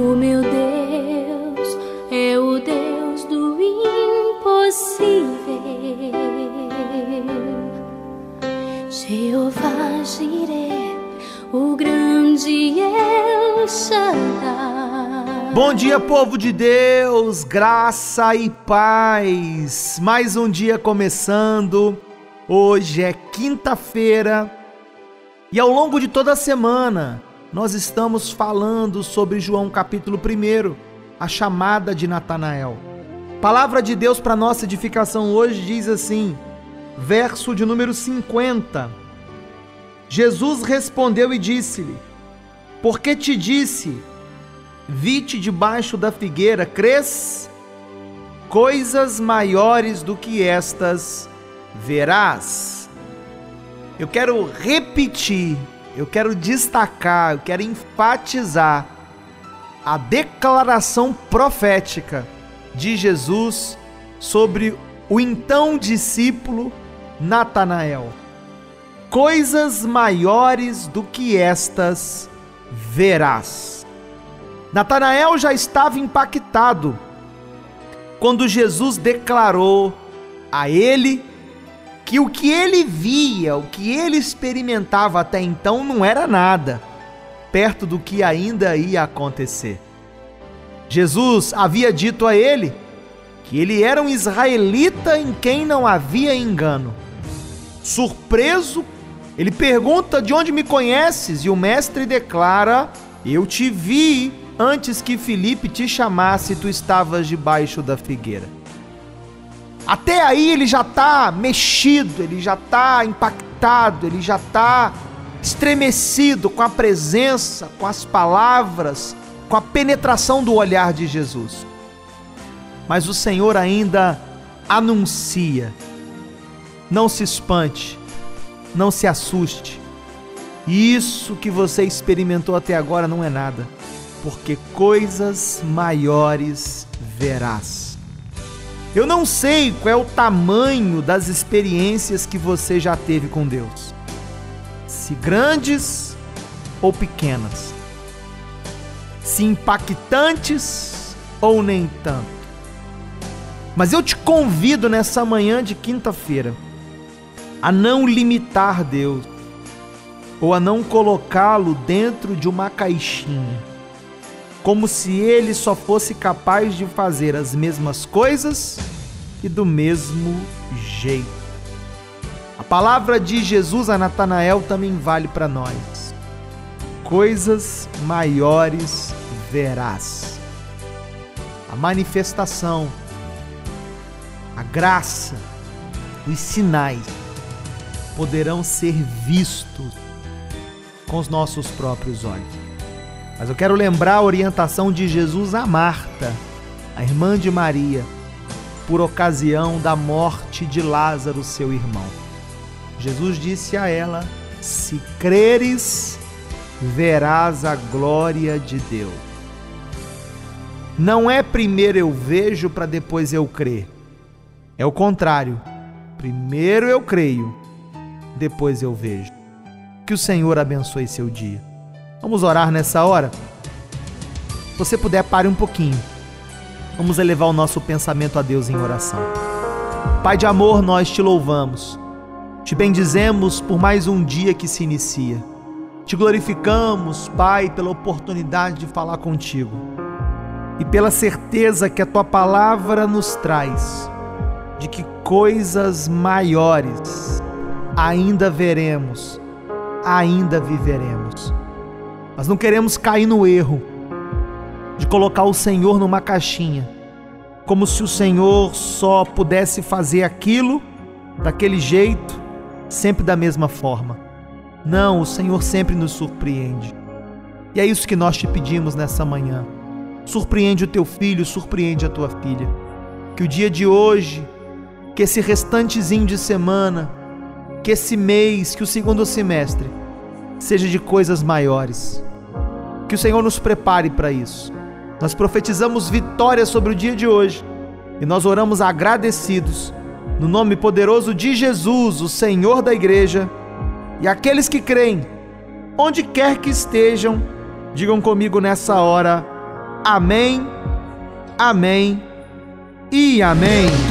O meu Deus é o Deus do impossível. Jeová Jireh, o grande El Shaddai. Bom dia, povo de Deus, graça e paz. Mais um dia começando. Hoje é quinta-feira e ao longo de toda a semana nós estamos falando sobre João capítulo 1, a chamada de Natanael. Palavra de Deus para nossa edificação hoje diz assim, verso de número 50. Jesus respondeu e disse-lhe: Por que te disse, vi-te debaixo da figueira, crês? Coisas maiores do que estas verás. Eu quero repetir eu quero destacar, eu quero enfatizar a declaração profética de Jesus sobre o então discípulo Natanael. Coisas maiores do que estas verás. Natanael já estava impactado quando Jesus declarou a ele que o que ele via, o que ele experimentava até então não era nada, perto do que ainda ia acontecer. Jesus havia dito a ele que ele era um israelita em quem não havia engano. Surpreso, ele pergunta: De onde me conheces? E o mestre declara: Eu te vi antes que Felipe te chamasse, tu estavas debaixo da figueira. Até aí ele já está mexido, ele já está impactado, ele já está estremecido com a presença, com as palavras, com a penetração do olhar de Jesus. Mas o Senhor ainda anuncia: não se espante, não se assuste. Isso que você experimentou até agora não é nada, porque coisas maiores verás. Eu não sei qual é o tamanho das experiências que você já teve com Deus. Se grandes ou pequenas. Se impactantes ou nem tanto. Mas eu te convido nessa manhã de quinta-feira a não limitar Deus ou a não colocá-lo dentro de uma caixinha como se ele só fosse capaz de fazer as mesmas coisas e do mesmo jeito. A palavra de Jesus a Natanael também vale para nós. Coisas maiores verás. A manifestação, a graça, os sinais poderão ser vistos com os nossos próprios olhos. Mas eu quero lembrar a orientação de Jesus a Marta, a irmã de Maria, por ocasião da morte de Lázaro, seu irmão. Jesus disse a ela: Se creres, verás a glória de Deus. Não é primeiro eu vejo para depois eu crer. É o contrário. Primeiro eu creio, depois eu vejo. Que o Senhor abençoe seu dia. Vamos orar nessa hora? Se você puder, pare um pouquinho. Vamos elevar o nosso pensamento a Deus em oração. Pai de amor, nós te louvamos. Te bendizemos por mais um dia que se inicia. Te glorificamos, Pai, pela oportunidade de falar contigo e pela certeza que a tua palavra nos traz de que coisas maiores ainda veremos, ainda viveremos. Nós não queremos cair no erro de colocar o Senhor numa caixinha, como se o Senhor só pudesse fazer aquilo daquele jeito, sempre da mesma forma. Não, o Senhor sempre nos surpreende. E é isso que nós te pedimos nessa manhã. Surpreende o teu filho, surpreende a tua filha. Que o dia de hoje, que esse restantezinho de semana, que esse mês, que o segundo semestre, seja de coisas maiores que o Senhor nos prepare para isso. Nós profetizamos vitória sobre o dia de hoje e nós oramos agradecidos no nome poderoso de Jesus, o Senhor da igreja, e aqueles que creem, onde quer que estejam, digam comigo nessa hora: Amém, amém e amém.